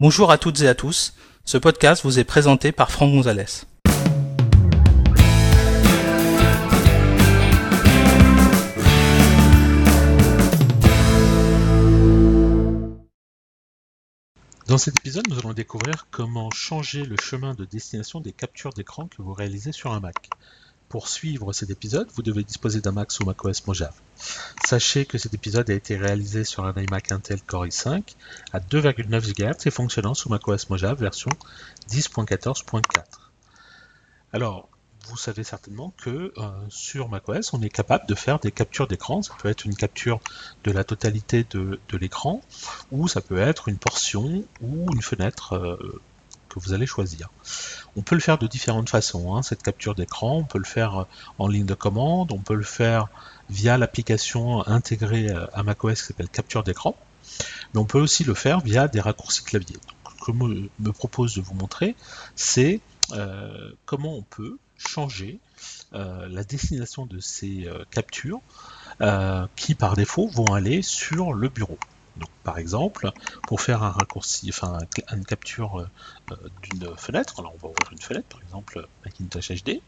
Bonjour à toutes et à tous, ce podcast vous est présenté par Franck Gonzalez. Dans cet épisode, nous allons découvrir comment changer le chemin de destination des captures d'écran que vous réalisez sur un Mac. Pour suivre cet épisode, vous devez disposer d'un Mac sous macOS Mojave. Sachez que cet épisode a été réalisé sur un iMac Intel Core i5 à 2,9 GHz et fonctionnant sous macOS Mojave version 10.14.4. Alors, vous savez certainement que euh, sur macOS, on est capable de faire des captures d'écran. Ça peut être une capture de la totalité de, l'écran, ou ça peut être une portion ou une fenêtre euh, vous allez choisir. On peut le faire de différentes façons, hein, cette capture d'écran. On peut le faire euh, en ligne de commande, on peut le faire via l'application intégrée euh, à macOS qui s'appelle capture d'écran, mais on peut aussi le faire via des raccourcis clavier. ce que je me propose de vous montrer, c'est euh, comment on peut changer la destination de ces captures qui par défaut vont aller sur le bureau. Donc, par exemple, pour faire un raccourci, enfin une capture euh, d'une fenêtre, on va ouvrir une fenêtre, par exemple Macintosh HD,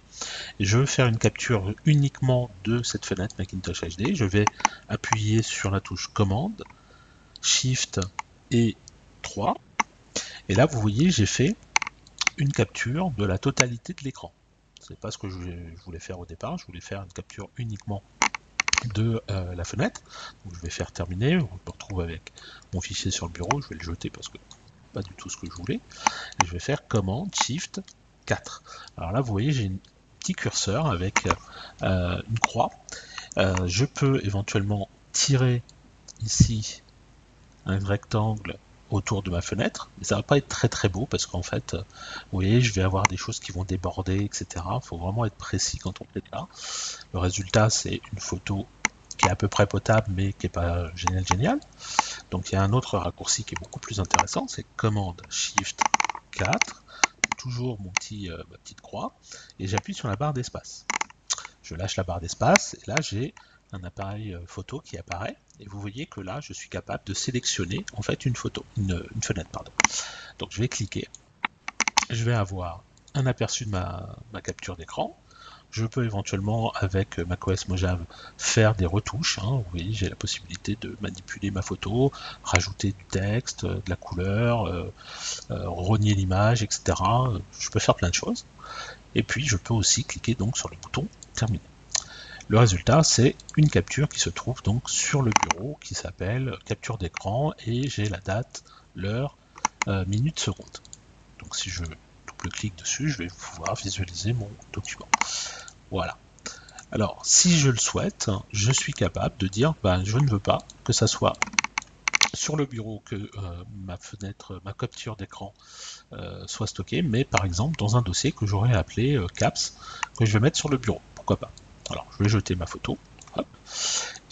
je veux faire une capture uniquement de cette fenêtre Macintosh HD, je vais appuyer sur la touche commande, Shift et 3, et là vous voyez j'ai fait une capture de la totalité de l'écran. C'est pas ce que je voulais faire au départ, je voulais faire une capture uniquement de euh, la fenêtre. je vais faire terminer, on me retrouve avec mon fichier sur le bureau, je vais le jeter parce que pas du tout ce que je voulais. Et je vais faire commande Shift 4. Alors là, vous voyez, j'ai un petit curseur avec euh, une croix. Euh, je peux éventuellement tirer ici un rectangle autour de ma fenêtre. Mais ça va pas être très très beau parce qu'en fait, euh, vous voyez, je vais avoir des choses qui vont déborder, etc. Il faut vraiment être précis quand on fait ça. Le résultat, c'est une photo qui est à peu près potable, mais qui n'est pas génial génial. Donc il y a un autre raccourci qui est beaucoup plus intéressant, c'est commande Shift 4, toujours mon petit, euh, ma petite croix, et j'appuie sur la barre d'espace. Je lâche la barre d'espace, et là j'ai un appareil euh, photo qui apparaît et vous voyez que là je suis capable de sélectionner en fait une photo, une, fenêtre pardon. Donc je vais cliquer, je vais avoir un aperçu de ma, capture d'écran. Je peux éventuellement avec macOS Mojave faire des retouches. Hein. Vous voyez, j'ai la possibilité de manipuler ma photo, rajouter du texte, de la couleur, euh, euh, renier l'image, etc. Je peux faire plein de choses. Et puis je peux aussi cliquer donc sur le bouton terminer. Le résultat, c'est une capture qui se trouve donc sur le bureau qui s'appelle capture d'écran et j'ai la date, l'heure, euh, minute, seconde. Donc si je double-clique dessus, je vais pouvoir visualiser mon document. Voilà. Alors, si je le souhaite, je suis capable de dire, ben, je ne veux pas que ça soit sur le bureau que euh, ma fenêtre, ma capture d'écran euh, soit stockée, mais par exemple dans un dossier que j'aurais appelé CAPS, que je vais mettre sur le bureau. Pourquoi pas? Alors, je vais jeter ma photo.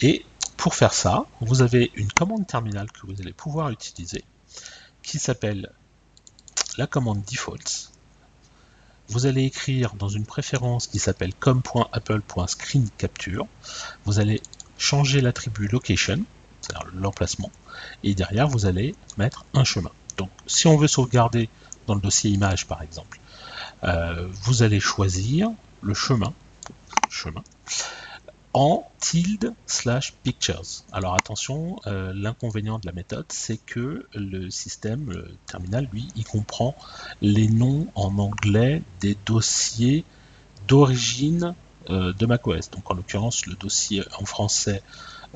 Et pour faire ça, vous avez une commande terminale que vous allez pouvoir utiliser qui s'appelle la commande defaults. Vous allez écrire dans une préférence qui s'appelle com.apple.screenCapture. Vous allez changer l'attribut location, c'est-à-dire l'emplacement, et derrière vous allez mettre un chemin. Donc si on veut sauvegarder dans le dossier image par exemple, euh, vous allez choisir le chemin en tilde slash pictures. Alors attention, euh, l'inconvénient de la méthode, c'est que le système, le terminal, lui, il comprend les noms en anglais des dossiers d'origine euh, de macOS. Donc en l'occurrence, le dossier en français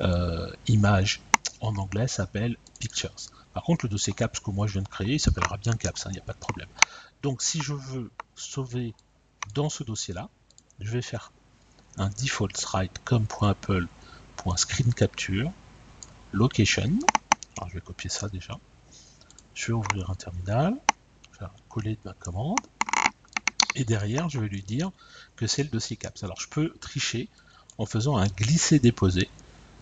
euh, image en anglais s'appelle pictures. Par contre, le dossier caps que moi je viens de créer, il s'appellera bien caps, hein, il n'y a pas de problème. Donc si je veux sauver dans ce dossier-là, je vais faire un default write com.apple.screenCapture location. Alors je vais copier ça déjà. Je vais ouvrir un terminal, coller de ma commande, et derrière je vais lui dire que c'est le dossier CAPS. Alors je peux tricher en faisant un glisser-déposer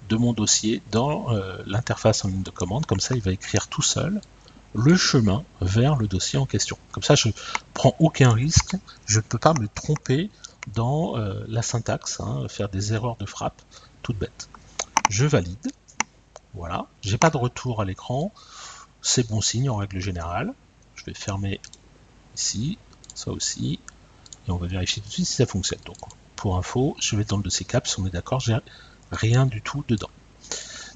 de mon dossier dans euh, l'interface en ligne de commande, comme ça il va écrire tout seul le chemin vers le dossier en question. Comme ça, je prends aucun risque, je ne peux pas me tromper dans euh, la syntaxe, hein, faire des erreurs de frappe toutes bêtes. Je valide. Voilà, j'ai pas de retour à l'écran. c'est bon signe en règle générale. Je vais fermer ici, ça aussi, et on va vérifier tout de suite si ça fonctionne. Donc, pour info, je vais dans le dossier CAPS, on est d'accord, j'ai rien du tout dedans.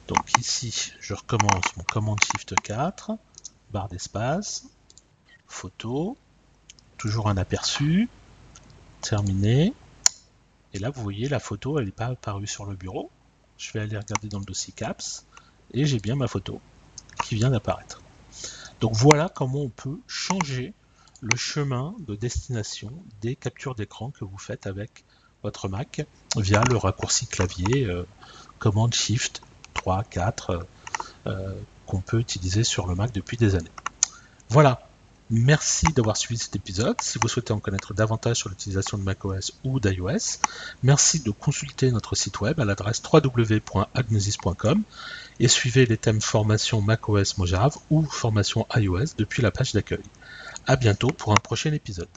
Donc ici, je recommence mon commande Shift 4, barre d'espace, photo, toujours un aperçu, terminé. Et là, vous voyez, la photo, elle n'est pas apparue sur le bureau. Je vais aller regarder dans le dossier CAPS et j'ai bien ma photo qui vient d'apparaître. Donc voilà comment on peut changer le chemin de destination des captures d'écran que vous faites avec votre Mac via le raccourci clavier euh, commande Shift 3, 4 euh, qu'on peut utiliser sur le Mac depuis des années. Voilà, Merci d'avoir suivi cet épisode. Si vous souhaitez en connaître davantage sur l'utilisation de macOS ou d'iOS, merci de consulter notre site web à l'adresse www.agnosis.com et suivez les thèmes formation macOS Mojave ou formation iOS depuis la page d'accueil. À bientôt pour un prochain épisode.